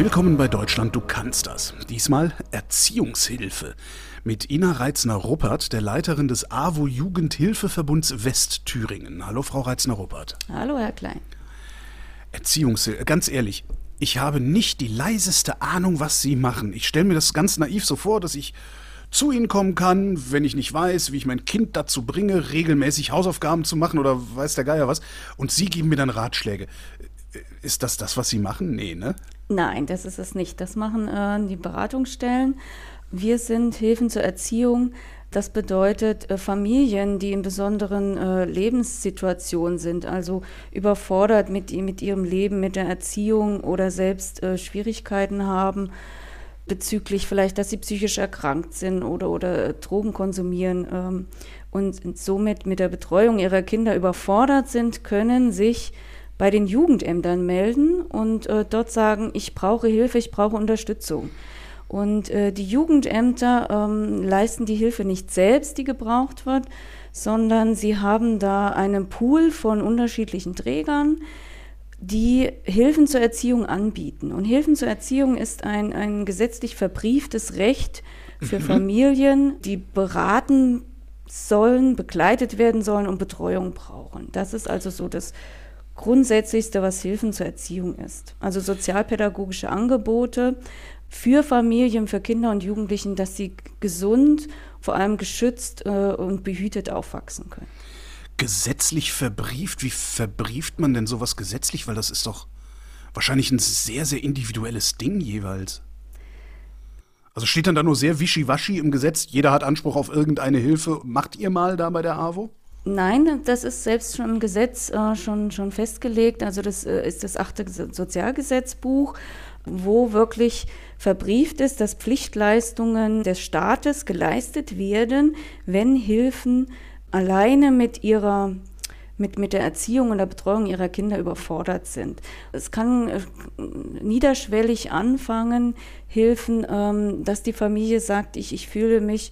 Willkommen bei Deutschland, du kannst das. Diesmal Erziehungshilfe. Mit Ina Reitzner-Ruppert, der Leiterin des AWO Jugendhilfeverbunds Westthüringen. Hallo, Frau Reitzner-Ruppert. Hallo, Herr Klein. Erziehungshilfe, ganz ehrlich, ich habe nicht die leiseste Ahnung, was Sie machen. Ich stelle mir das ganz naiv so vor, dass ich zu Ihnen kommen kann, wenn ich nicht weiß, wie ich mein Kind dazu bringe, regelmäßig Hausaufgaben zu machen oder weiß der Geier was. Und Sie geben mir dann Ratschläge. Ist das das, was Sie machen? Nee, ne? Nein, das ist es nicht. Das machen äh, die Beratungsstellen. Wir sind Hilfen zur Erziehung. Das bedeutet äh, Familien, die in besonderen äh, Lebenssituationen sind, also überfordert mit, mit ihrem Leben, mit der Erziehung oder selbst äh, Schwierigkeiten haben bezüglich vielleicht, dass sie psychisch erkrankt sind oder, oder äh, Drogen konsumieren ähm, und somit mit der Betreuung ihrer Kinder überfordert sind, können sich bei den Jugendämtern melden und äh, dort sagen, ich brauche Hilfe, ich brauche Unterstützung. Und äh, die Jugendämter ähm, leisten die Hilfe nicht selbst, die gebraucht wird, sondern sie haben da einen Pool von unterschiedlichen Trägern, die Hilfen zur Erziehung anbieten. Und Hilfen zur Erziehung ist ein, ein gesetzlich verbrieftes Recht für mhm. Familien, die beraten sollen, begleitet werden sollen und Betreuung brauchen. Das ist also so das Grundsätzlichste, was Hilfen zur Erziehung ist. Also sozialpädagogische Angebote für Familien, für Kinder und Jugendlichen, dass sie gesund, vor allem geschützt äh, und behütet aufwachsen können. Gesetzlich verbrieft? Wie verbrieft man denn sowas gesetzlich? Weil das ist doch wahrscheinlich ein sehr, sehr individuelles Ding jeweils. Also steht dann da nur sehr wischiwaschi im Gesetz, jeder hat Anspruch auf irgendeine Hilfe. Macht ihr mal da bei der AWO? Nein, das ist selbst schon im Gesetz äh, schon, schon festgelegt. Also das äh, ist das achte Sozialgesetzbuch, wo wirklich verbrieft ist, dass Pflichtleistungen des Staates geleistet werden, wenn Hilfen alleine mit ihrer mit, mit der Erziehung und der Betreuung ihrer Kinder überfordert sind. Es kann äh, niederschwellig anfangen, Hilfen, ähm, dass die Familie sagt, ich, ich fühle mich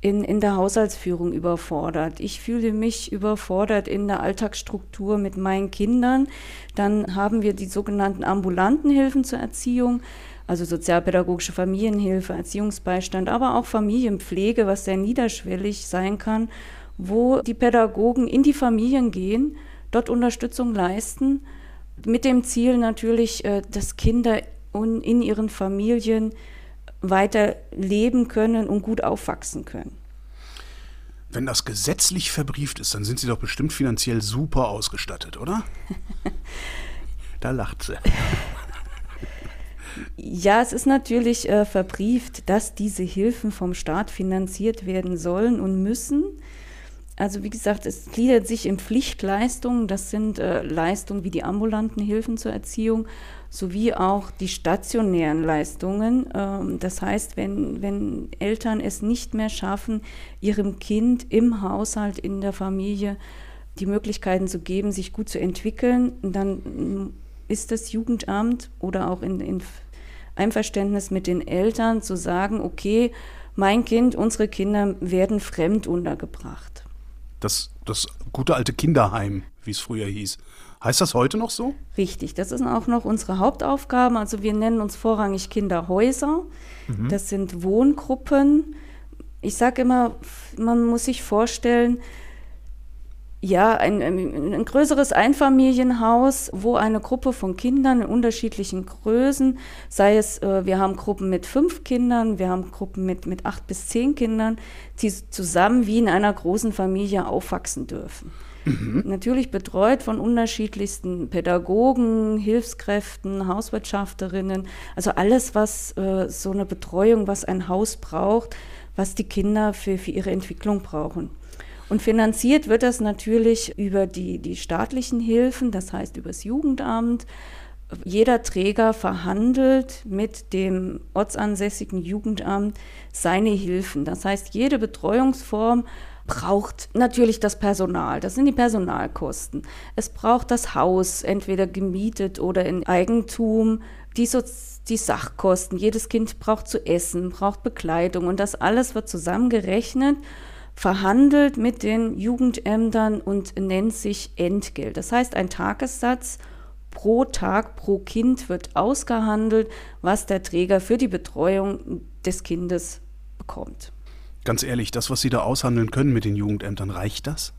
in, in der Haushaltsführung überfordert. Ich fühle mich überfordert in der Alltagsstruktur mit meinen Kindern. Dann haben wir die sogenannten ambulanten Hilfen zur Erziehung, also sozialpädagogische Familienhilfe, Erziehungsbeistand, aber auch Familienpflege, was sehr niederschwellig sein kann, wo die Pädagogen in die Familien gehen, dort Unterstützung leisten, mit dem Ziel natürlich, äh, dass Kinder in ihren Familien weiter leben können und gut aufwachsen können. Wenn das gesetzlich verbrieft ist, dann sind Sie doch bestimmt finanziell super ausgestattet, oder? da lacht sie. Ja, es ist natürlich äh, verbrieft, dass diese Hilfen vom Staat finanziert werden sollen und müssen. Also wie gesagt, es gliedert sich in Pflichtleistungen. Das sind äh, Leistungen wie die ambulanten Hilfen zur Erziehung sowie auch die stationären Leistungen. Ähm, das heißt, wenn, wenn Eltern es nicht mehr schaffen, ihrem Kind im Haushalt, in der Familie die Möglichkeiten zu geben, sich gut zu entwickeln, dann ist das Jugendamt oder auch in, in Einverständnis mit den Eltern zu sagen, okay, mein Kind, unsere Kinder werden fremd untergebracht. Das, das gute alte Kinderheim, wie es früher hieß. Heißt das heute noch so? Richtig, das sind auch noch unsere Hauptaufgaben. Also wir nennen uns vorrangig Kinderhäuser. Mhm. Das sind Wohngruppen. Ich sage immer, man muss sich vorstellen, ja, ein, ein, größeres Einfamilienhaus, wo eine Gruppe von Kindern in unterschiedlichen Größen, sei es, äh, wir haben Gruppen mit fünf Kindern, wir haben Gruppen mit, mit acht bis zehn Kindern, die zusammen wie in einer großen Familie aufwachsen dürfen. Mhm. Natürlich betreut von unterschiedlichsten Pädagogen, Hilfskräften, Hauswirtschafterinnen, also alles, was äh, so eine Betreuung, was ein Haus braucht, was die Kinder für, für ihre Entwicklung brauchen. Und finanziert wird das natürlich über die, die staatlichen Hilfen, das heißt über das Jugendamt. Jeder Träger verhandelt mit dem ortsansässigen Jugendamt seine Hilfen. Das heißt, jede Betreuungsform braucht natürlich das Personal. Das sind die Personalkosten. Es braucht das Haus, entweder gemietet oder in Eigentum. Die, so die Sachkosten. Jedes Kind braucht zu essen, braucht Bekleidung und das alles wird zusammengerechnet verhandelt mit den Jugendämtern und nennt sich Entgelt. Das heißt ein Tagessatz pro Tag, pro Kind wird ausgehandelt, was der Träger für die Betreuung des Kindes bekommt. Ganz ehrlich, das, was Sie da aushandeln können mit den Jugendämtern, reicht das?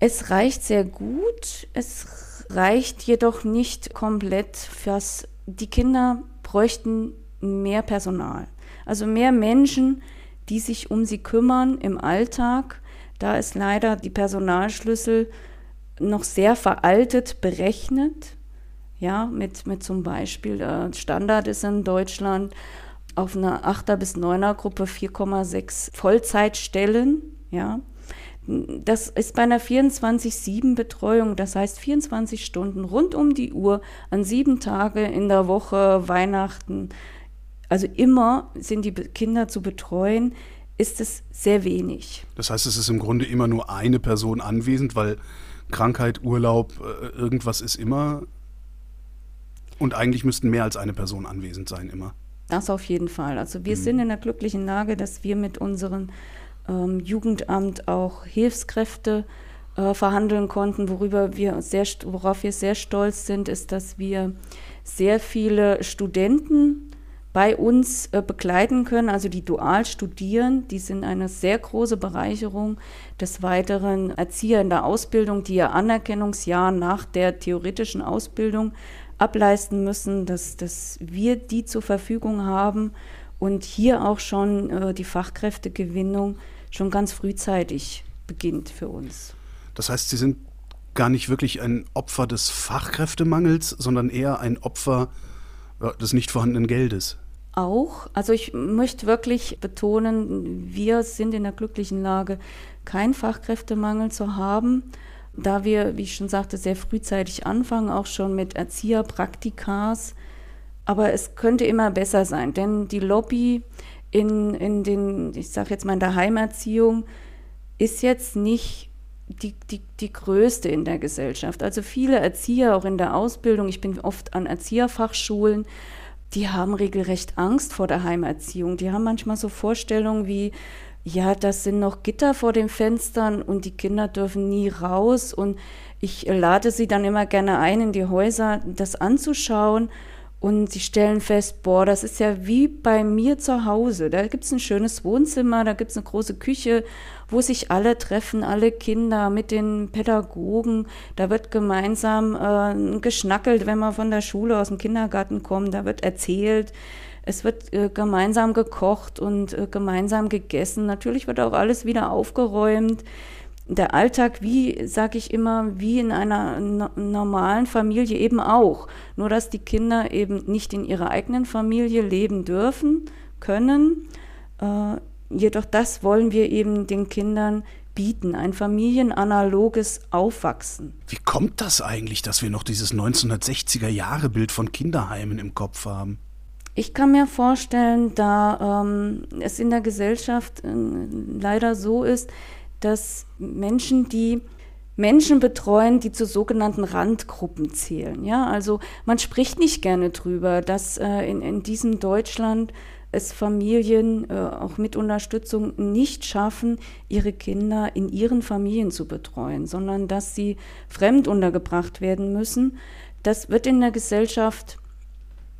Es reicht sehr gut. Es reicht jedoch nicht komplett. Fürs, die Kinder bräuchten mehr Personal. Also mehr Menschen, die sich um sie kümmern im Alltag. Da ist leider die Personalschlüssel noch sehr veraltet berechnet. Ja, mit, mit zum Beispiel, äh, Standard ist in Deutschland auf einer 8er bis 9er Gruppe 4,6 Vollzeitstellen. Ja, das ist bei einer 24-7-Betreuung, das heißt 24 Stunden rund um die Uhr, an sieben Tage in der Woche, Weihnachten, also immer sind die Kinder zu betreuen, ist es sehr wenig. Das heißt, es ist im Grunde immer nur eine Person anwesend, weil Krankheit, Urlaub, äh, irgendwas ist immer. Und eigentlich müssten mehr als eine Person anwesend sein, immer. Das auf jeden Fall. Also wir mhm. sind in der glücklichen Lage, dass wir mit unserem ähm, Jugendamt auch Hilfskräfte äh, verhandeln konnten. Worüber wir sehr, worauf wir sehr stolz sind, ist, dass wir sehr viele Studenten bei uns äh, begleiten können, also die dual studieren, die sind eine sehr große Bereicherung. Des Weiteren Erzieher in der Ausbildung, die ihr Anerkennungsjahr nach der theoretischen Ausbildung ableisten müssen, dass, dass wir die zur Verfügung haben und hier auch schon äh, die Fachkräftegewinnung schon ganz frühzeitig beginnt für uns. Das heißt, Sie sind gar nicht wirklich ein Opfer des Fachkräftemangels, sondern eher ein Opfer des nicht vorhandenen Geldes auch. Also ich möchte wirklich betonen, wir sind in der glücklichen Lage, keinen Fachkräftemangel zu haben, da wir, wie ich schon sagte, sehr frühzeitig anfangen, auch schon mit Erzieherpraktikas. Aber es könnte immer besser sein, denn die Lobby in, in den, ich sage jetzt mal in der Heimerziehung, ist jetzt nicht die, die, die größte in der Gesellschaft. Also viele Erzieher, auch in der Ausbildung, ich bin oft an Erzieherfachschulen, die haben regelrecht Angst vor der Heimerziehung. Die haben manchmal so Vorstellungen wie, ja, das sind noch Gitter vor den Fenstern und die Kinder dürfen nie raus. Und ich lade sie dann immer gerne ein, in die Häuser das anzuschauen. Und sie stellen fest, boah, das ist ja wie bei mir zu Hause. Da gibt es ein schönes Wohnzimmer, da gibt es eine große Küche, wo sich alle treffen, alle Kinder mit den Pädagogen. Da wird gemeinsam äh, geschnackelt, wenn man von der Schule aus dem Kindergarten kommt. Da wird erzählt. Es wird äh, gemeinsam gekocht und äh, gemeinsam gegessen. Natürlich wird auch alles wieder aufgeräumt der Alltag, wie, sage ich immer, wie in einer no normalen Familie eben auch. Nur dass die Kinder eben nicht in ihrer eigenen Familie leben dürfen, können. Äh, jedoch das wollen wir eben den Kindern bieten, ein familienanaloges Aufwachsen. Wie kommt das eigentlich, dass wir noch dieses 1960er Jahre Bild von Kinderheimen im Kopf haben? Ich kann mir vorstellen, da ähm, es in der Gesellschaft äh, leider so ist, dass Menschen, die Menschen betreuen, die zu sogenannten Randgruppen zählen. Ja, also man spricht nicht gerne drüber, dass äh, in, in diesem Deutschland es Familien äh, auch mit Unterstützung nicht schaffen, ihre Kinder in ihren Familien zu betreuen, sondern dass sie fremd untergebracht werden müssen. Das wird in der Gesellschaft,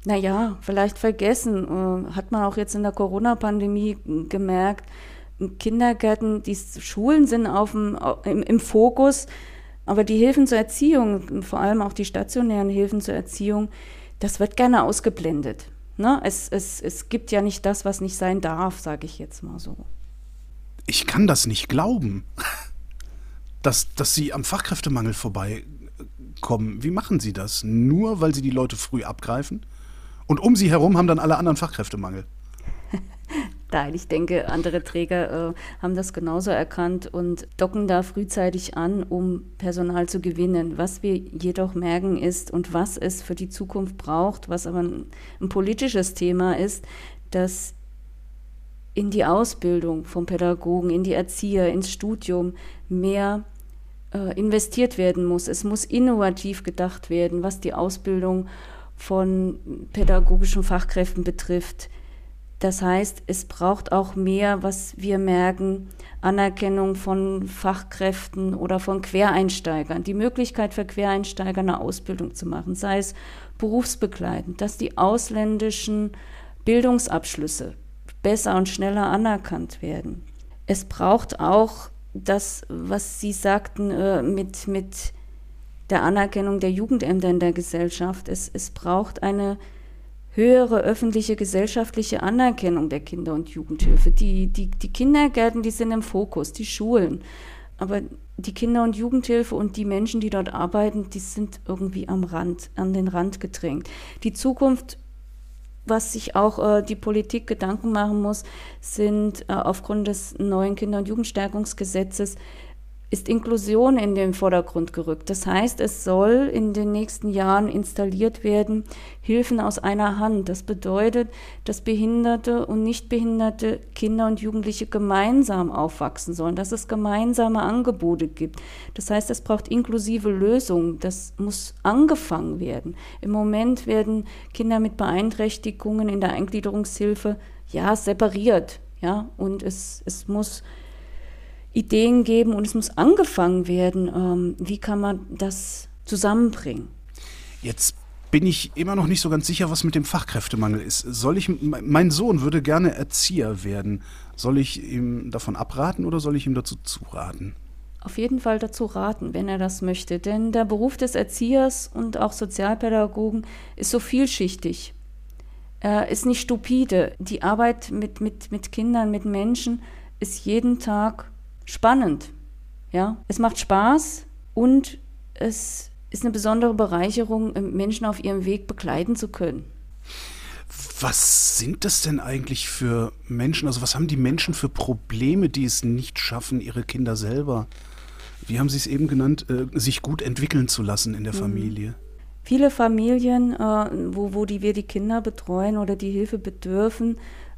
naja, vielleicht vergessen. Äh, hat man auch jetzt in der Corona-Pandemie gemerkt, Kindergärten, die Schulen sind auf dem, im, im Fokus, aber die Hilfen zur Erziehung, vor allem auch die stationären Hilfen zur Erziehung, das wird gerne ausgeblendet. Ne? Es, es, es gibt ja nicht das, was nicht sein darf, sage ich jetzt mal so. Ich kann das nicht glauben, dass, dass Sie am Fachkräftemangel vorbeikommen. Wie machen Sie das? Nur weil Sie die Leute früh abgreifen? Und um Sie herum haben dann alle anderen Fachkräftemangel. Nein, ich denke, andere Träger äh, haben das genauso erkannt und docken da frühzeitig an, um Personal zu gewinnen. Was wir jedoch merken ist und was es für die Zukunft braucht, was aber ein, ein politisches Thema ist, dass in die Ausbildung von Pädagogen, in die Erzieher, ins Studium mehr äh, investiert werden muss. Es muss innovativ gedacht werden, was die Ausbildung von pädagogischen Fachkräften betrifft Das heißt, es braucht auch mehr, was wir merken, Anerkennung von Fachkräften oder von Quereinsteigern, die Möglichkeit für Quereinsteiger eine Ausbildung zu machen, sei es berufsbegleitend, dass die ausländischen Bildungsabschlüsse besser und schneller anerkannt werden. Es braucht auch das, was Sie sagten, äh, mit, mit der Anerkennung der Jugendämter in der Gesellschaft. Es, es braucht eine höhere öffentliche gesellschaftliche Anerkennung der Kinder- und Jugendhilfe. Die, die, die Kindergärten, die sind im Fokus, die Schulen. Aber die Kinder- und Jugendhilfe und die Menschen, die dort arbeiten, die sind irgendwie am Rand, an den Rand gedrängt. Die Zukunft, was sich auch äh, die Politik Gedanken machen muss, sind äh, aufgrund des neuen Kinder- und Jugendstärkungsgesetzes ist Inklusion in den Vordergrund gerückt. Das heißt, es soll in den nächsten Jahren installiert werden Hilfen aus einer Hand. Das bedeutet, dass behinderte und nicht behinderte Kinder und Jugendliche gemeinsam aufwachsen sollen, dass es gemeinsame Angebote gibt. Das heißt, es braucht inklusive Lösungen. Das muss angefangen werden. Im Moment werden Kinder mit Beeinträchtigungen in der Eingliederungshilfe ja separiert. Ja, und es, es muss Ideen geben und es muss angefangen werden. Ähm, wie kann man das zusammenbringen? Jetzt bin ich immer noch nicht so ganz sicher, was mit dem Fachkräftemangel ist. Soll ich, mein Sohn würde gerne Erzieher werden. Soll ich ihm davon abraten oder soll ich ihm dazu zuraten? Auf jeden Fall dazu raten, wenn er das möchte. Denn der Beruf des Erziehers und auch Sozialpädagogen ist so vielschichtig. Er ist nicht stupide. Die Arbeit mit, mit, mit Kindern, mit Menschen ist jeden Tag spannend. Ja, es macht Spaß und es ist eine besondere Bereicherung, Menschen auf ihrem Weg begleiten zu können. Was sind das denn eigentlich für Menschen? Also was haben die Menschen für Probleme, die es nicht schaffen, ihre Kinder selber, wie haben Sie es eben genannt, äh, sich gut entwickeln zu lassen in der mhm. Familie? Viele Familien, äh, wo, wo die wir die Kinder betreuen oder die Hilfe bedürfen,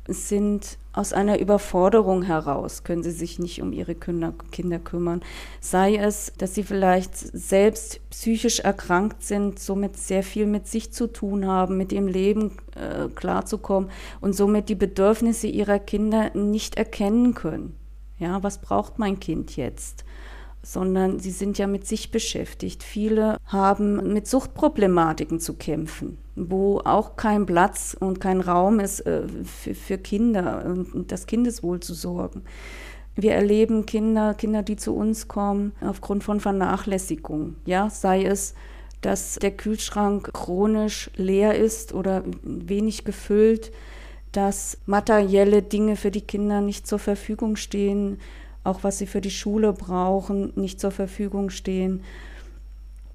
sind aus einer Überforderung heraus, können sie sich nicht um ihre Kinder, Kinder, kümmern. Sei es, dass sie vielleicht selbst psychisch erkrankt sind, somit sehr viel mit sich zu tun haben, mit ihrem Leben äh, klarzukommen und somit die Bedürfnisse ihrer Kinder nicht erkennen können. Ja, was braucht mein Kind jetzt? Sondern sie sind ja mit sich beschäftigt. Viele haben mit Suchtproblematiken zu kämpfen, wo auch kein Platz und kein Raum ist äh, für, Kinder und das Kindeswohl zu sorgen. Wir erleben Kinder, Kinder, die zu uns kommen, aufgrund von Vernachlässigung. Ja, sei es, dass der Kühlschrank chronisch leer ist oder wenig gefüllt, dass materielle Dinge für die Kinder nicht zur Verfügung stehen, auch was sie für die Schule brauchen, nicht zur Verfügung stehen.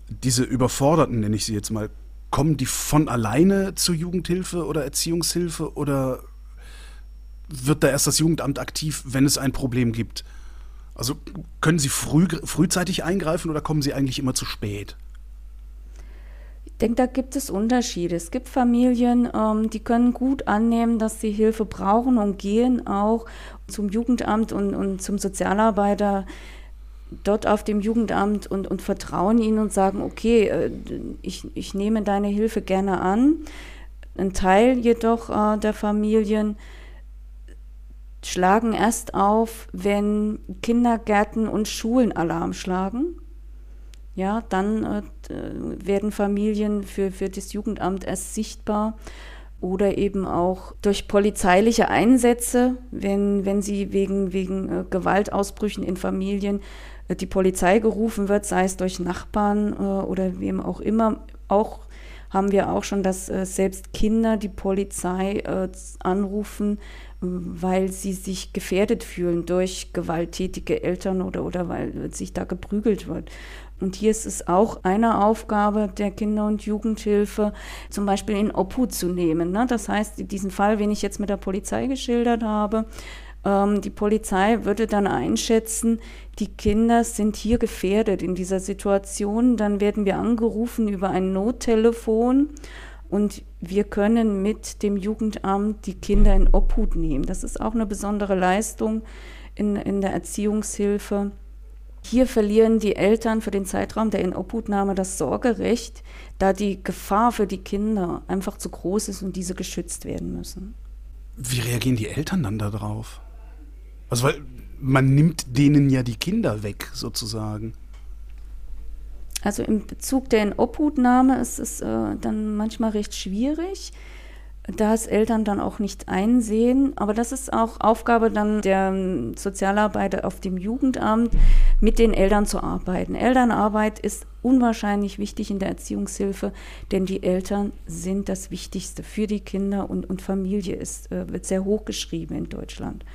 Diese Überforderten, nenne ich sie jetzt mal, kommen die von alleine zur Jugendhilfe oder Erziehungshilfe oder wird da erst das Jugendamt aktiv, wenn es ein Problem gibt? Also können Sie früh, frühzeitig eingreifen oder kommen Sie eigentlich immer zu spät? Denke, da gibt es Unterschiede. Es gibt Familien, ähm, die können gut annehmen, dass sie Hilfe brauchen und gehen auch zum Jugendamt und, und zum Sozialarbeiter dort auf dem Jugendamt und, und vertrauen ihnen und sagen, okay, äh, ich, ich nehme deine Hilfe gerne an. Ein Teil jedoch äh, der Familien schlagen erst auf, wenn Kindergärten und Schulen Alarm schlagen. Ja, dann äh, werden Familien für, für das Jugendamt erst sichtbar oder eben auch durch polizeiliche Einsätze, wenn, wenn sie wegen, wegen äh, Gewaltausbrüchen in Familien äh, die Polizei gerufen wird, sei es durch Nachbarn äh, oder wem auch immer. Auch haben wir auch schon, dass äh, selbst Kinder die Polizei äh, anrufen, weil sie sich gefährdet fühlen durch gewalttätige Eltern oder, oder weil sich da geprügelt wird. Und hier ist es auch eine Aufgabe der Kinder- und Jugendhilfe, zum Beispiel in Obhut zu nehmen. Ne? Das heißt, diesen Fall, den ich jetzt mit der Polizei geschildert habe, die Polizei würde dann einschätzen, die Kinder sind hier gefährdet in dieser Situation. Dann werden wir angerufen über ein Nottelefon und wir können mit dem Jugendamt die Kinder in Obhut nehmen. Das ist auch eine besondere Leistung in, in der Erziehungshilfe. Hier verlieren die Eltern für den Zeitraum der Inobhutnahme das Sorgerecht, da die Gefahr für die Kinder einfach zu groß ist und diese geschützt werden müssen. Wie reagieren die Eltern dann darauf? Also, weil man nimmt denen ja die Kinder weg, sozusagen. Also im Bezug der Inobhutnahme ist es äh, dann manchmal recht schwierig, da es Eltern dann auch nicht einsehen. Aber das ist auch Aufgabe dann der ähm, Sozialarbeiter auf dem Jugendamt, mit den Eltern zu arbeiten. Elternarbeit ist unwahrscheinlich wichtig in der Erziehungshilfe, denn die Eltern sind das Wichtigste für die Kinder und, und Familie ist, äh, wird sehr hoch geschrieben in Deutschland.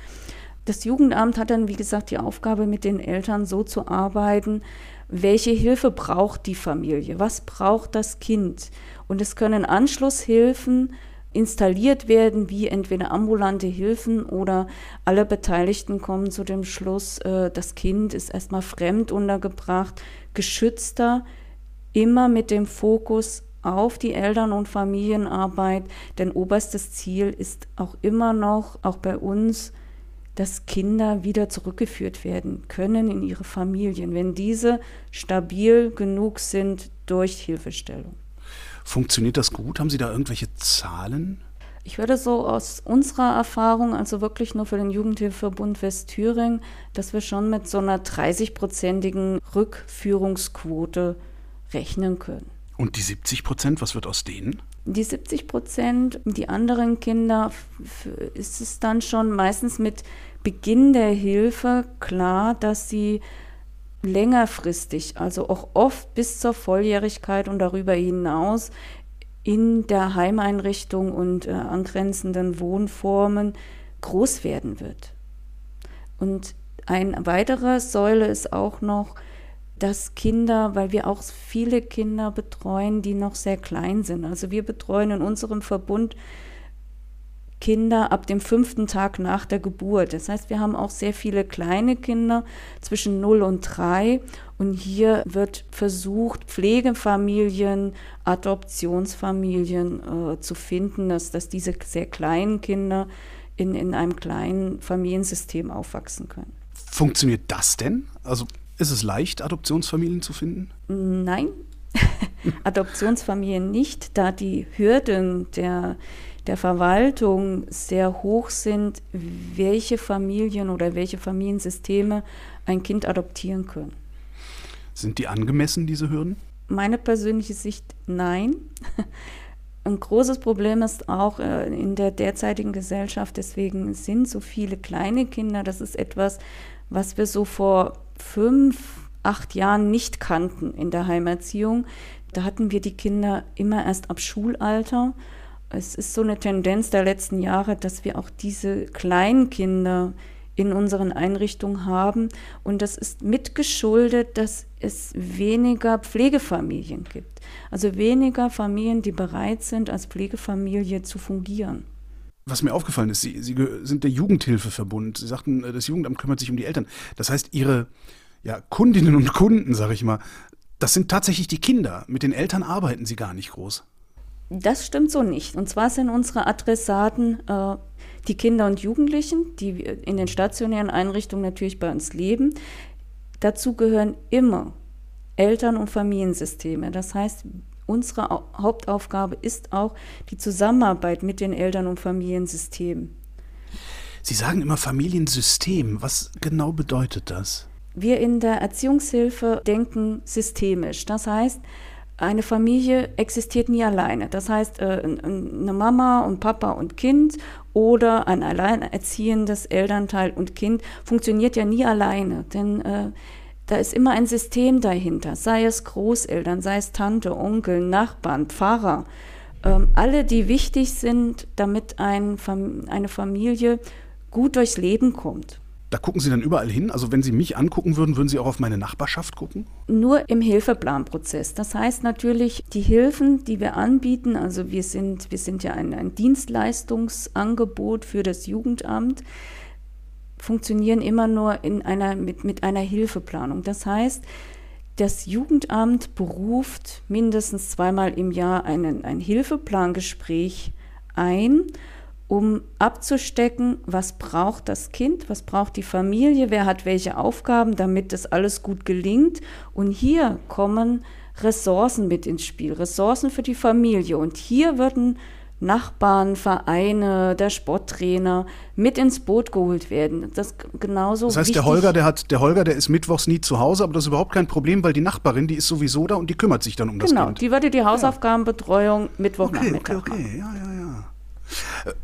Das Jugendamt hat dann, wie gesagt, die Aufgabe, mit den Eltern so zu arbeiten, welche Hilfe braucht die Familie, was braucht das Kind. Und es können Anschlusshilfen installiert werden, wie entweder ambulante Hilfen oder alle Beteiligten kommen zu dem Schluss, äh, das Kind ist erstmal fremd untergebracht, geschützter, immer mit dem Fokus auf die Eltern- und Familienarbeit, denn oberstes Ziel ist auch immer noch, auch bei uns, dass Kinder wieder zurückgeführt werden können in ihre Familien, wenn diese stabil genug sind durch Hilfestellung. Funktioniert das gut? Haben Sie da irgendwelche Zahlen? Ich würde so aus unserer Erfahrung, also wirklich nur für den Jugendhilfeverbund Westthüringen, dass wir schon mit so einer 30-prozentigen Rückführungsquote rechnen können. Und die 70 Prozent, was wird aus denen? Die 70 Prozent, die anderen Kinder, ist es dann schon meistens mit Beginn der Hilfe klar, dass sie längerfristig, also auch oft bis zur Volljährigkeit und darüber hinaus in der Heimeinrichtung und äh, angrenzenden Wohnformen groß werden wird. Und eine weitere Säule ist auch noch, dass Kinder, weil wir auch viele Kinder betreuen, die noch sehr klein sind. Also wir betreuen in unserem Verbund Kinder ab dem fünften Tag nach der Geburt. Das heißt, wir haben auch sehr viele kleine Kinder zwischen 0 und 3 und hier wird versucht, Pflegefamilien, Adoptionsfamilien äh, zu finden, dass, dass diese sehr kleinen Kinder in, in einem kleinen Familiensystem aufwachsen können. Funktioniert das denn? Also ist es leicht, Adoptionsfamilien zu finden? Nein, Adoptionsfamilien nicht, da die Hürden der der Verwaltung sehr hoch sind, welche Familien oder welche Familiensysteme ein Kind adoptieren können. Sind die angemessen, diese Hürden? Meine persönliche Sicht nein. Ein großes Problem ist auch äh, in der derzeitigen Gesellschaft, deswegen sind so viele kleine Kinder, das ist etwas, was wir so vor fünf, acht Jahren nicht kannten in der Heimerziehung. Da hatten wir die Kinder immer erst ab Schulalter es ist so eine Tendenz der letzten Jahre, dass wir auch diese Kleinkinder in unseren Einrichtungen haben. Und das ist mitgeschuldet, dass es weniger Pflegefamilien gibt. Also weniger Familien, die bereit sind, als Pflegefamilie zu fungieren. Was mir aufgefallen ist, Sie, Sie sind der Jugendhilfeverbund. Sie sagten, äh, das Jugendamt kümmert sich um die Eltern. Das heißt, Ihre ja, Kundinnen und Kunden, sage ich mal, das sind tatsächlich die Kinder. Mit den Eltern arbeiten Sie gar nicht groß. Das stimmt so nicht. Und zwar sind unsere Adressaten äh, die Kinder und Jugendlichen, die in den stationären Einrichtungen natürlich bei uns leben. Dazu gehören immer Eltern- und Familiensysteme. Das heißt, unsere Hauptaufgabe ist auch die Zusammenarbeit mit den Eltern- und Familiensystemen. Sie sagen immer Familiensystem. Was genau bedeutet das? Wir in der Erziehungshilfe denken systemisch. Das heißt, eine Familie existiert nie alleine. Das heißt, äh, eine Mama und Papa und Kind oder ein alleinerziehendes Elternteil und Kind funktioniert ja nie alleine, denn äh, da ist immer ein System dahinter, sei es Großeltern, sei es Tante, Onkel, Nachbarn, Pfarrer, ähm, alle, die wichtig sind, damit ein, eine Familie gut durchs Leben kommt. Da gucken Sie dann überall hin? Also wenn Sie mich angucken würden, würden Sie auch auf meine Nachbarschaft gucken? Nur im Hilfeplanprozess. Das heißt natürlich, die Hilfen, die wir anbieten, also wir sind, wir sind ja ein, ein Dienstleistungsangebot für das Jugendamt, funktionieren immer nur in einer, mit, mit einer Hilfeplanung. Das heißt, das Jugendamt beruft mindestens zweimal im Jahr einen, ein Hilfeplangespräch ein um abzustecken, was braucht das Kind, was braucht die Familie, wer hat welche Aufgaben, damit das alles gut gelingt. Und hier kommen Ressourcen mit ins Spiel, Ressourcen für die Familie. Und hier werden Nachbarn, Vereine, der Sporttrainer mit ins Boot geholt werden. Das genauso. Das heißt, der Holger, der hat, der Holger, der ist mittwochs nie zu Hause, aber das ist überhaupt kein Problem, weil die Nachbarin, die ist sowieso da und die kümmert sich dann um das genau, Kind. die würde die Hausaufgabenbetreuung Mittwochnachmittag okay, machen. okay, ja, ja, ja. Äh,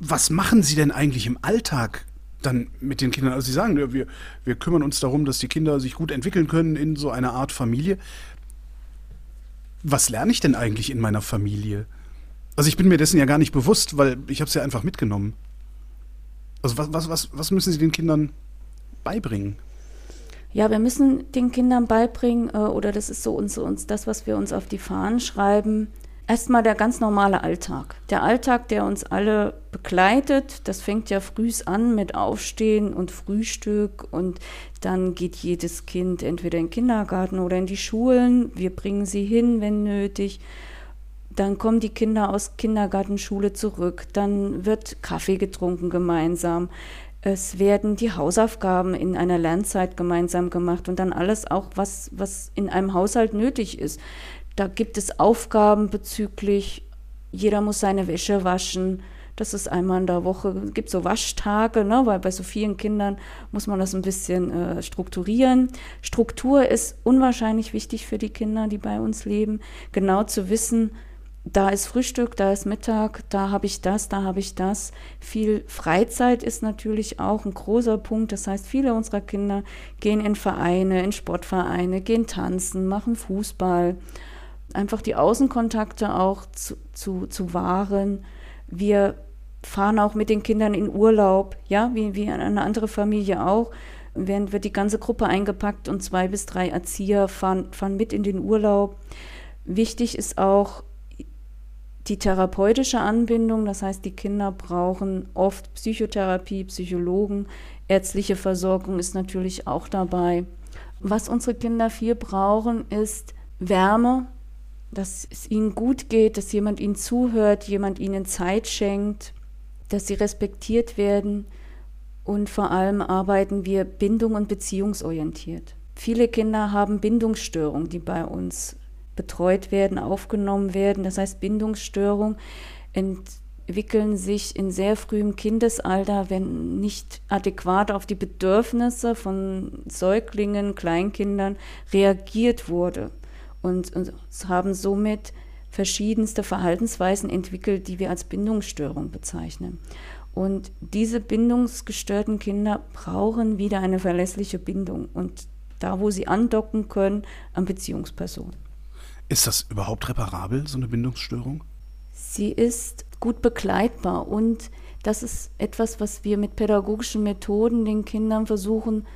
Was machen Sie denn eigentlich im Alltag dann mit den Kindern? Also Sie sagen, wir, wir kümmern uns darum, dass die Kinder sich gut entwickeln können in so einer Art Familie. Was lerne ich denn eigentlich in meiner Familie? Also ich bin mir dessen ja gar nicht bewusst, weil ich habe es ja einfach mitgenommen. Also was, was, was, was müssen Sie den Kindern beibringen? Ja, wir müssen den Kindern beibringen, äh, oder das ist so uns, uns das, was wir uns auf die Fahnen schreiben. Erstmal der ganz normale Alltag. Der Alltag, der uns alle begleitet, das fängt ja frühs an mit Aufstehen und Frühstück und dann geht jedes Kind entweder in den Kindergarten oder in die Schulen. Wir bringen sie hin, wenn nötig. Dann kommen die Kinder aus Kindergartenschule zurück. Dann wird Kaffee getrunken gemeinsam. Es werden die Hausaufgaben in einer Lernzeit gemeinsam gemacht und dann alles auch, was, was in einem Haushalt nötig ist. Da gibt es Aufgaben bezüglich, jeder muss seine Wäsche waschen. Das ist einmal in der Woche, es gibt so Waschtage, ne, weil bei so vielen Kindern muss man das ein bisschen äh, strukturieren. Struktur ist unwahrscheinlich wichtig für die Kinder, die bei uns leben. Genau zu wissen, da ist Frühstück, da ist Mittag, da habe ich das, da habe ich das. Viel Freizeit ist natürlich auch ein großer Punkt. Das heißt, viele unserer Kinder gehen in Vereine, in Sportvereine, gehen tanzen, machen Fußball. Einfach die Außenkontakte auch zu, zu, zu wahren. Wir fahren auch mit den Kindern in Urlaub, ja, wie, wie eine andere Familie auch. Werden wird die ganze Gruppe eingepackt und zwei bis drei Erzieher fahren, fahren mit in den Urlaub. Wichtig ist auch, die therapeutische Anbindung, das heißt, die Kinder brauchen oft Psychotherapie, Psychologen, ärztliche Versorgung ist natürlich auch dabei. Was unsere Kinder viel brauchen, ist Wärme, dass es ihnen gut geht, dass jemand ihnen zuhört, jemand ihnen Zeit schenkt, dass sie respektiert werden und vor allem arbeiten wir bindung- und beziehungsorientiert. Viele Kinder haben Bindungsstörungen, die bei uns betreut werden, aufgenommen werden. Das heißt, Bindungsstörungen entwickeln sich in sehr frühem Kindesalter, wenn nicht adäquat auf die Bedürfnisse von Säuglingen, Kleinkindern reagiert wurde und, und haben somit verschiedenste Verhaltensweisen entwickelt, die wir als Bindungsstörung bezeichnen. Und diese bindungsgestörten Kinder brauchen wieder eine verlässliche Bindung und da, wo sie andocken können, an Beziehungspersonen. Ist das überhaupt reparabel, so eine Bindungsstörung? Sie ist gut begleitbar und das ist etwas, was wir mit pädagogischen Methoden den Kindern versuchen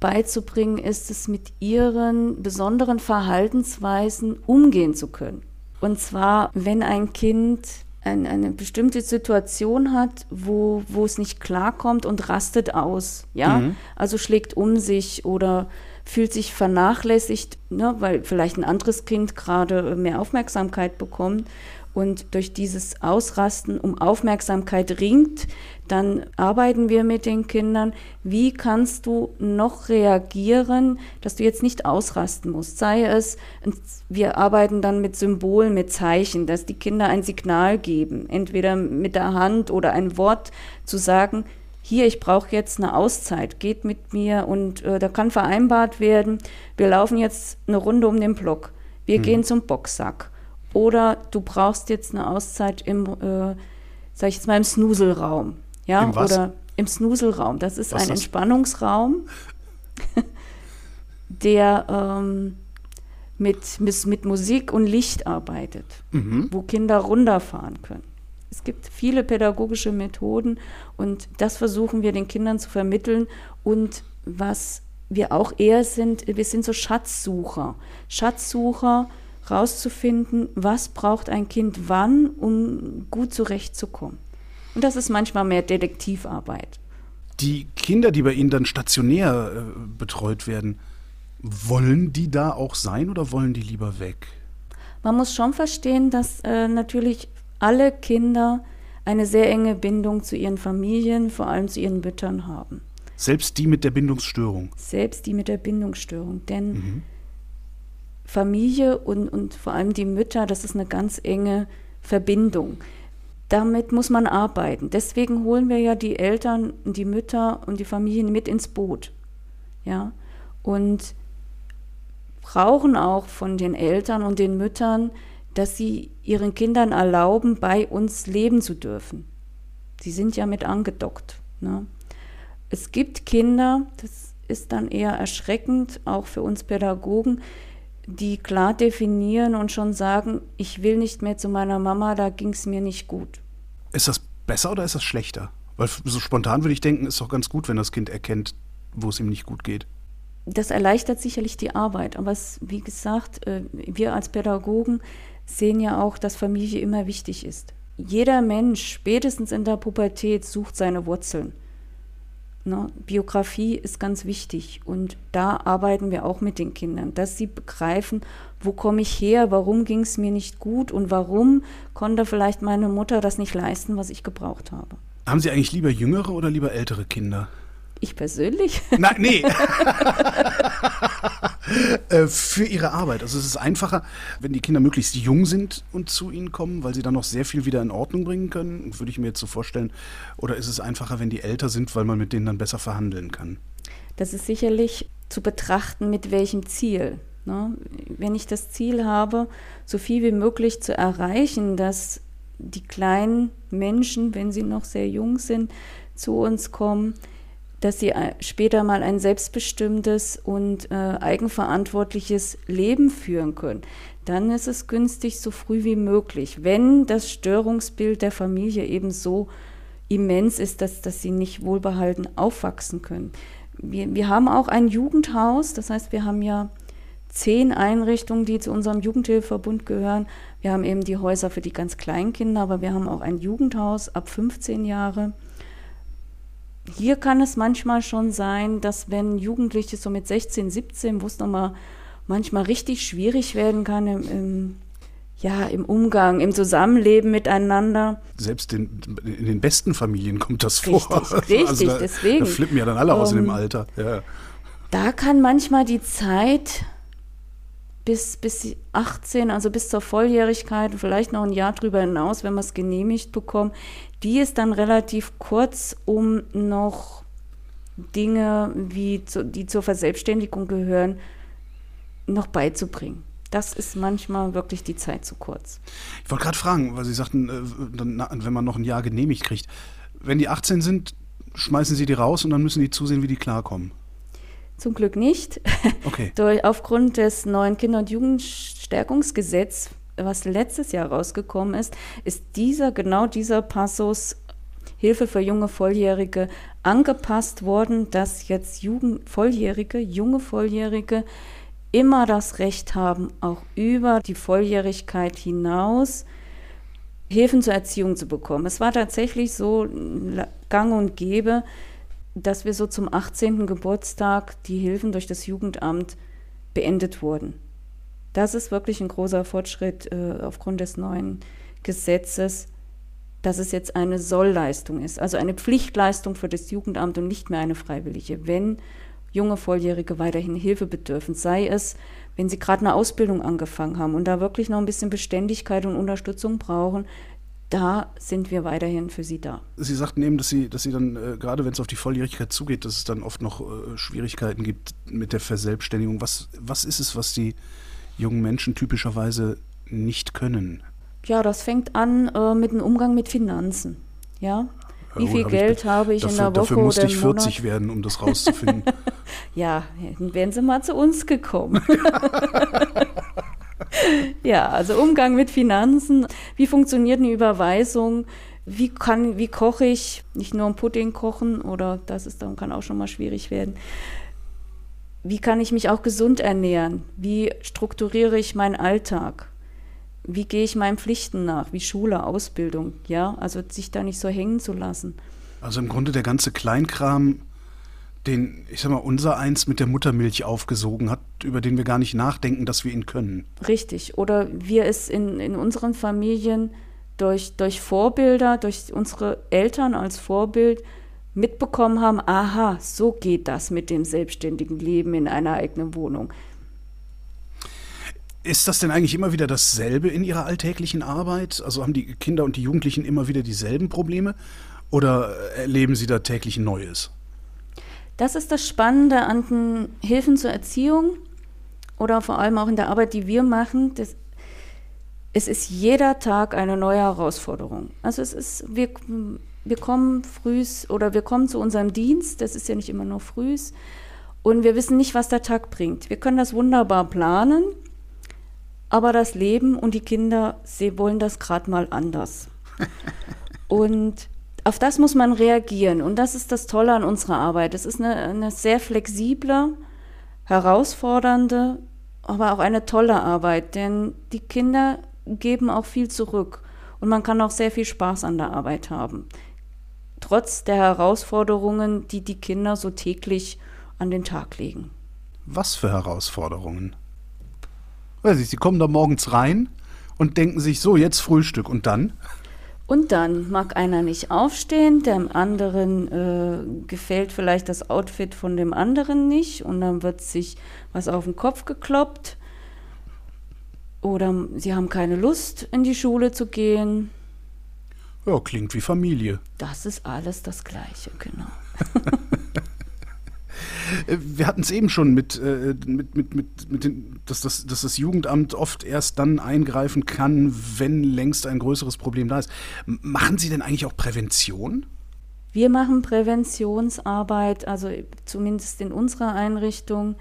beizubringen, ist es mit ihren besonderen Verhaltensweisen umgehen zu können. Und zwar, wenn ein Kind ein, eine bestimmte Situation hat, wo, wo es nicht klarkommt und rastet aus, ja, mhm. also schlägt um sich oder fühlt sich vernachlässigt, ne, weil vielleicht ein anderes Kind gerade mehr Aufmerksamkeit bekommt und durch dieses Ausrasten um Aufmerksamkeit ringt, dann arbeiten wir mit den Kindern, wie kannst du noch reagieren, dass du jetzt nicht ausrasten musst. Sei es, wir arbeiten dann mit Symbolen, mit Zeichen, dass die Kinder ein Signal geben, entweder mit der Hand oder ein Wort zu sagen, hier, ich brauche jetzt eine Auszeit, geht mit mir und äh, da kann vereinbart werden, wir laufen jetzt eine Runde um den Block, wir mhm. gehen zum Boxsack oder du brauchst jetzt eine Auszeit im, äh, sag ich jetzt mal, im Snuselraum. Ja, Im oder im Snuselraum. Das ist Was ein das? Entspannungsraum, der ähm, mit, mit, mit Musik und Licht arbeitet, Mhm. wo Kinder runterfahren können. Es gibt viele pädagogische Methoden und das versuchen wir den Kindern zu vermitteln. Und was wir auch eher sind, wir sind so Schatzsucher. Schatzsucher, rauszufinden, was braucht ein Kind wann, um gut zurechtzukommen. Und das ist manchmal mehr Detektivarbeit. Die Kinder, die bei Ihnen dann stationär äh, betreut werden, wollen die da auch sein oder wollen die lieber weg? Man muss schon verstehen, dass äh, natürlich alle Kinder eine sehr enge Bindung zu ihren Familien, vor allem zu ihren Müttern haben. Selbst die mit der Bindungsstörung. Selbst die mit der Bindungsstörung. Denn Mhm. Familie und, und vor allem die Mütter, das ist eine ganz enge Verbindung. Damit muss man arbeiten. Deswegen holen wir ja die Eltern, die Mütter und die Familien mit ins Boot. Ja, und brauchen auch von den Eltern und den Müttern, dass sie ihren Kindern erlauben, bei uns leben zu dürfen. Sie sind ja mit angedockt. Ne? Es gibt Kinder, das ist dann eher erschreckend, auch für uns Pädagogen, die klar definieren und schon sagen, ich will nicht mehr zu meiner Mama, da ging es mir nicht gut. Ist das besser oder ist das schlechter? Weil so spontan würde ich denken, ist doch ganz gut, wenn das Kind erkennt, wo es ihm nicht gut geht. Das erleichtert sicherlich die Arbeit. Aber es, wie gesagt, äh, wir als Pädagogen sehen ja auch, dass Familie immer wichtig ist. Jeder Mensch, spätestens in der Pubertät, sucht seine Wurzeln. Ne? Biografie ist ganz wichtig und da arbeiten wir auch mit den Kindern, dass sie begreifen, wo komme ich her, warum ging es mir nicht gut und warum konnte vielleicht meine Mutter das nicht leisten, was ich gebraucht habe. Haben Sie eigentlich lieber jüngere oder lieber ältere Kinder? Ich persönlich? Nein, nee. Äh, für ihre Arbeit. Also es ist einfacher, wenn die Kinder möglichst jung sind und zu ihnen kommen, weil sie dann noch sehr viel wieder in Ordnung bringen können, würde ich mir jetzt so vorstellen. Oder ist es einfacher, wenn die älter sind, weil man mit denen dann besser verhandeln kann? Das ist sicherlich zu betrachten, mit welchem Ziel. Ne? Wenn ich das Ziel habe, so viel wie möglich zu erreichen, dass die kleinen Menschen, wenn sie noch sehr jung sind, zu uns kommen, dass sie äh, später mal ein selbstbestimmtes und äh, eigenverantwortliches Leben führen können, dann ist es günstig, so früh wie möglich, wenn das Störungsbild der Familie eben so immens ist, dass, dass sie nicht wohlbehalten aufwachsen können. Wir, wir haben auch ein Jugendhaus, das heißt, wir haben ja zehn Einrichtungen, die zu unserem Jugendhilfeverbund gehören. Wir haben eben die Häuser für die ganz kleinen Kinder, aber wir haben auch ein Jugendhaus ab 15 Jahre hier kann es manchmal schon sein, dass wenn Jugendliche so mit 16, 17, wo es nochmal manchmal richtig schwierig werden kann im, im, ja, im Umgang, im Zusammenleben miteinander. Selbst in, in den besten Familien kommt das richtig, vor. Richtig, also da, deswegen. Da flippen ja dann alle aus in dem ähm, Alter. Ja. Da kann manchmal die Zeit bis, bis 18, also bis zur Volljährigkeit, vielleicht noch ein Jahr drüber hinaus, wenn wir es genehmigt bekommen, die ist dann relativ kurz, um noch Dinge, wie zu, die zur Verselbstständigung gehören, noch beizubringen. Das ist manchmal wirklich die Zeit zu kurz. Ich wollte gerade fragen, weil Sie sagten, äh, wenn man noch ein Jahr genehmigt kriegt. Wenn die 18 sind, schmeißen Sie die raus und dann müssen die zusehen, wie die klarkommen. Zum Glück nicht. Okay. Durch, aufgrund des neuen Kinder- und Jugendstärkungsgesetzes, was letztes Jahr rausgekommen ist, ist dieser, genau dieser Passus Hilfe für junge Volljährige angepasst worden, dass jetzt Jugend, Volljährige, junge Volljährige immer das Recht haben, auch über die Volljährigkeit hinaus Hilfen zur Erziehung zu bekommen. Es war tatsächlich so gang und gäbe, dass wir so zum 18. Geburtstag die Hilfen durch das Jugendamt beendet wurden. Das ist wirklich ein großer Fortschritt äh, aufgrund des neuen Gesetzes, dass es jetzt eine Sollleistung ist, also eine Pflichtleistung für das Jugendamt und nicht mehr eine freiwillige, wenn junge Volljährige weiterhin Hilfe bedürfen, sei es, wenn sie gerade eine Ausbildung angefangen haben und da wirklich noch ein bisschen Beständigkeit und Unterstützung brauchen, da sind wir weiterhin für Sie da. Sie sagten eben, dass Sie, dass Sie dann, äh, gerade wenn es auf die Volljährigkeit zugeht, dass es dann oft noch äh, Schwierigkeiten gibt mit der Verselbstständigung. Was, was ist es, was die jungen Menschen typischerweise nicht können? Ja, das fängt an äh, mit dem Umgang mit Finanzen. Ja, wie viel Geld ich, habe ich dafür, in der Woche dafür musste ich 40 werden, um das rauszufinden. ja, dann wären Sie mal zu uns gekommen. ja, also Umgang mit Finanzen. Wie funktioniert eine Überweisung? Wie, kann, wie koche ich? Nicht nur ein Pudding kochen oder das ist dann kann auch schon mal schwierig werden. Wie kann ich mich auch gesund ernähren? Wie strukturiere ich meinen Alltag? Wie gehe ich meinen Pflichten nach? Wie Schule, Ausbildung? Ja, also sich da nicht so hängen zu lassen. Also im Grunde der ganze Kleinkram den, ich sag mal, unser eins mit der Muttermilch aufgesogen hat, über den wir gar nicht nachdenken, dass wir ihn können. Richtig. Oder wir es in, in unseren Familien durch, durch Vorbilder, durch unsere Eltern als Vorbild mitbekommen haben, aha, so geht das mit dem selbstständigen Leben in einer eigenen Wohnung. Ist das denn eigentlich immer wieder dasselbe in Ihrer alltäglichen Arbeit? Also haben die Kinder und die Jugendlichen immer wieder dieselben Probleme? Oder erleben Sie da täglich Neues? Das ist das Spannende an den Hilfen zur Erziehung oder vor allem auch in der Arbeit, die wir machen. Das, es ist jeder Tag eine neue Herausforderung. Also es ist, wir, wir kommen frühs oder wir kommen zu unserem Dienst, das ist ja nicht immer nur frühs, und wir wissen nicht, was der Tag bringt. Wir können das wunderbar planen, aber das Leben und die Kinder, sie wollen das gerade mal anders. und auf das muss man reagieren. Und das ist das Tolle an unserer Arbeit. Es ist eine, eine sehr flexible, herausfordernde, aber auch eine tolle Arbeit, denn die Kinder geben auch viel zurück und man kann auch sehr viel Spaß an der Arbeit haben. Trotz der Herausforderungen, die die Kinder so täglich an den Tag legen. Was für Herausforderungen? Weiß ich, Sie kommen da morgens rein und denken sich so, jetzt Frühstück und dann? Und dann mag einer nicht aufstehen, dem anderen äh, gefällt vielleicht das Outfit von dem anderen nicht und dann wird sich was auf den Kopf gekloppt. Oder sie haben keine Lust, in die Schule zu gehen. Ja, klingt wie Familie. Das ist alles das Gleiche, genau. Äh, wir hatten es eben schon mit, äh, mit, mit, mit, mit den, dass, das, dass das Jugendamt oft erst dann eingreifen kann, wenn längst ein größeres Problem da ist. Machen Sie denn eigentlich auch Prävention? Wir machen Präventionsarbeit, also zumindest in unserer Einrichtung,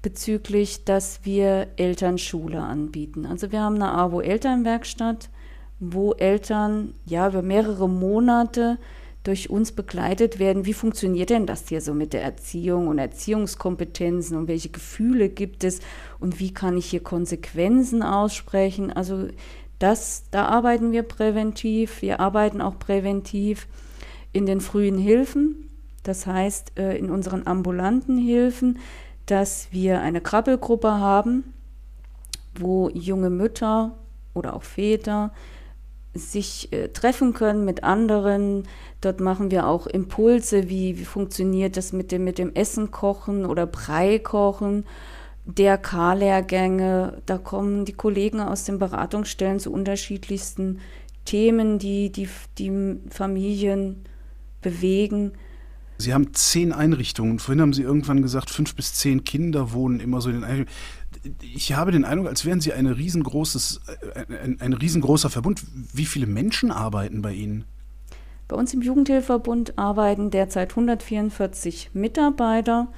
bezüglich, dass wir Elternschule anbieten. Also wir haben eine AWO-Elternwerkstatt, wo Eltern ja über mehrere Monate durch uns begleitet werden. Wie funktioniert denn das hier so mit der Erziehung und Erziehungskompetenzen und welche Gefühle gibt es und wie kann ich hier Konsequenzen aussprechen? Also das, da arbeiten wir präventiv. Wir arbeiten auch präventiv in den frühen Hilfen. Das heißt, äh, in unseren ambulanten Hilfen, dass wir eine Krabbelgruppe haben, wo junge Mütter oder auch Väter sich äh, treffen können mit anderen. Dort machen wir auch Impulse, wie, wie funktioniert das mit dem, mit dem Essen kochen oder Brei kochen, DRK-Lehrgänge. Da kommen die Kollegen aus den Beratungsstellen zu unterschiedlichsten Themen, die die, die Familien bewegen. Sie haben zehn Einrichtungen. Vorhin haben Sie irgendwann gesagt, fünf bis zehn Kinder wohnen immer so in den Einrichtungen ich habe den Eindruck, als wären Sie ein riesengroßes, äh, ein, ein riesengroßer Verbund. Wie viele Menschen arbeiten bei Ihnen? Bei uns im Jugendhilfeverbund arbeiten derzeit 144 Mitarbeiter,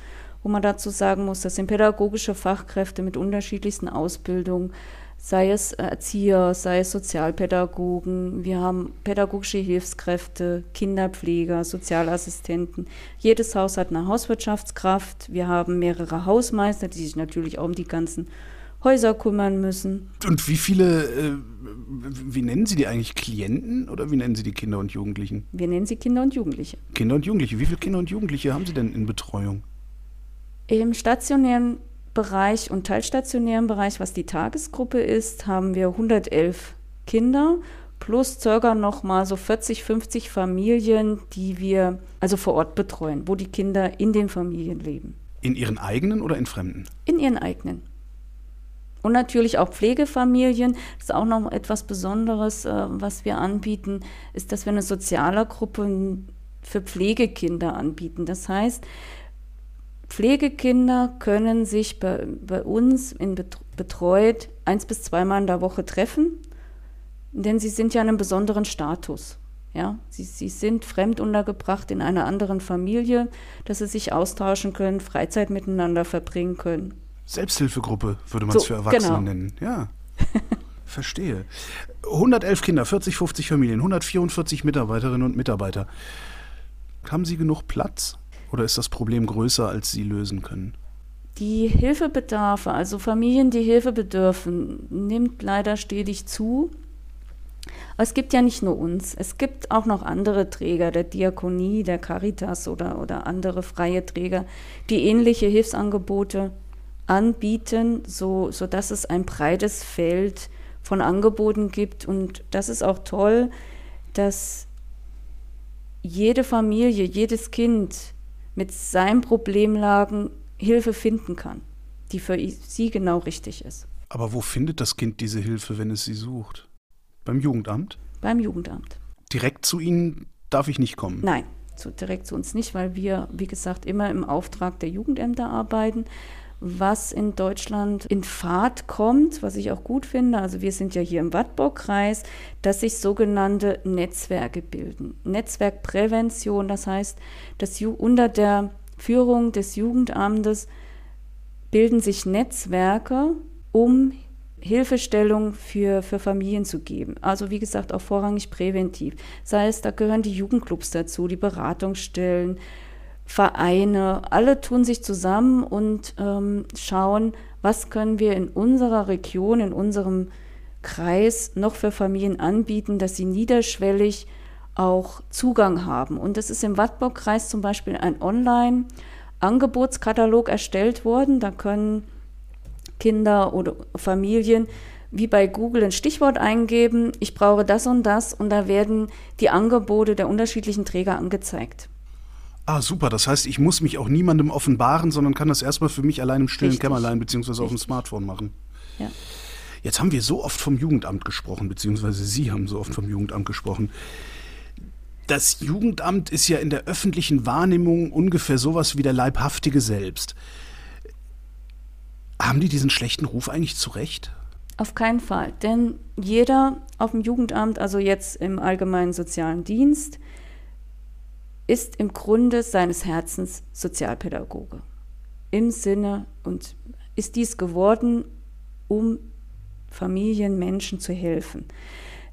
wo man dazu sagen muss, das sind pädagogische Fachkräfte mit unterschiedlichsten Ausbildungen, sei es Erzieher, sei es Sozialpädagogen. Wir haben pädagogische Hilfskräfte, Kinderpfleger, Sozialassistenten. Jedes Haus hat eine Hauswirtschaftskraft. Wir haben mehrere Hausmeister, die sich natürlich auch um die ganzen Häuser kümmern müssen. Und wie viele, äh, wie nennen Sie die eigentlich Klienten oder wie nennen Sie die Kinder und Jugendlichen? Wir nennen sie Kinder und Jugendliche. Kinder und Jugendliche. Wie viele Kinder und Jugendliche haben Sie denn in Betreuung? Im stationären Bereich und teilstationären Bereich, was die Tagesgruppe ist, haben wir 111 Kinder plus circa noch mal so 40, 50 Familien, die wir also vor Ort betreuen, wo die Kinder in den Familien leben. In ihren eigenen oder in fremden? In ihren eigenen. Und natürlich auch Pflegefamilien. Das ist auch noch etwas Besonderes, äh, was wir anbieten, ist, dass wir eine soziale Gruppe für Pflegekinder anbieten. Das heißt, Pflegekinder können sich bei, bei uns in betreut eins bis zweimal in der Woche treffen, denn sie sind ja in einem besonderen Status. Ja, sie, sie sind fremd untergebracht in einer anderen Familie, dass sie sich austauschen können, Freizeit miteinander verbringen können. Selbsthilfegruppe würde man es so, für Erwachsene genau. nennen. Ja. Verstehe. 111 Kinder, 40, 50 Familien, 144 Mitarbeiterinnen und Mitarbeiter. Haben Sie genug Platz? Oder ist das Problem größer, als Sie lösen können? Die Hilfebedarfe, also Familien, die Hilfe bedürfen, nimmt leider stetig zu. Aber es gibt ja nicht nur uns, es gibt auch noch andere Träger der Diakonie, der Caritas oder, oder andere freie Träger, die ähnliche Hilfsangebote anbieten, so, sodass es ein breites Feld von Angeboten gibt. Und das ist auch toll, dass jede Familie, jedes Kind mit seinen Problemlagen Hilfe finden kann, die für sie genau richtig ist. Aber wo findet das Kind diese Hilfe, wenn es sie sucht? Beim Jugendamt? Beim Jugendamt. Direkt zu Ihnen darf ich nicht kommen? Nein, zu, direkt zu uns nicht, weil wir, wie gesagt, immer im Auftrag der Jugendämter arbeiten. Was in Deutschland in Fahrt kommt, was ich auch gut finde, also wir sind ja hier im Wattbaukreis, dass sich sogenannte Netzwerke bilden. Netzwerkprävention, das heißt, dass unter der Führung des Jugendamtes bilden sich Netzwerke, um Hilfestellung für, für Familien zu geben. Also wie gesagt, auch vorrangig präventiv. Sei es, da gehören die Jugendclubs dazu, die Beratungsstellen, Vereine, alle tun sich zusammen und ähm, schauen, was können wir in unserer Region, in unserem Kreis noch für Familien anbieten, dass sie niederschwellig auch Zugang haben. Und es ist im Wattbaukreis zum Beispiel ein Online-Angebotskatalog erstellt worden. Da können Kinder oder Familien wie bei Google ein Stichwort eingeben, ich brauche das und das und da werden die Angebote der unterschiedlichen Träger angezeigt. Ah, super. Das heißt, ich muss mich auch niemandem offenbaren, sondern kann das erstmal für mich allein im stillen Richtig. Kämmerlein beziehungsweise auf dem Smartphone machen. Ja. Jetzt haben wir so oft vom Jugendamt gesprochen, beziehungsweise Sie haben so oft vom Jugendamt gesprochen. Das Jugendamt ist ja in der öffentlichen Wahrnehmung ungefähr sowas wie der Leibhaftige selbst. Haben die diesen schlechten Ruf eigentlich zu Recht? Auf keinen Fall, denn jeder auf dem Jugendamt, also jetzt im allgemeinen sozialen Dienst, ist im Grunde seines Herzens Sozialpädagoge. Im Sinne und ist dies geworden, um Familien, Menschen zu helfen.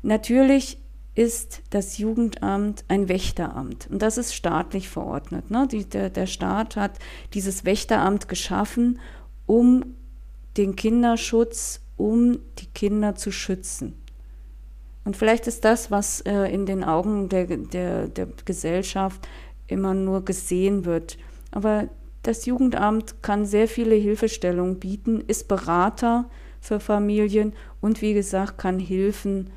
Natürlich ist das Jugendamt ein Wächteramt und das ist staatlich verordnet. Ne? Die, der, der Staat hat dieses Wächteramt geschaffen, um den Kinderschutz, um die Kinder zu schützen. Und vielleicht ist das, was äh, in den Augen der, der, der Gesellschaft immer nur gesehen wird. Aber das Jugendamt kann sehr viele Hilfestellungen bieten, ist Berater für Familien und wie gesagt, kann Hilfen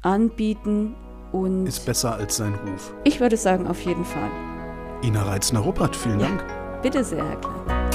anbieten und. Ist besser als sein Ruf. Ich würde sagen, auf jeden Fall. Ina Reitzner-Ruppert, vielen ja, Dank. Bitte sehr, Herr Klein.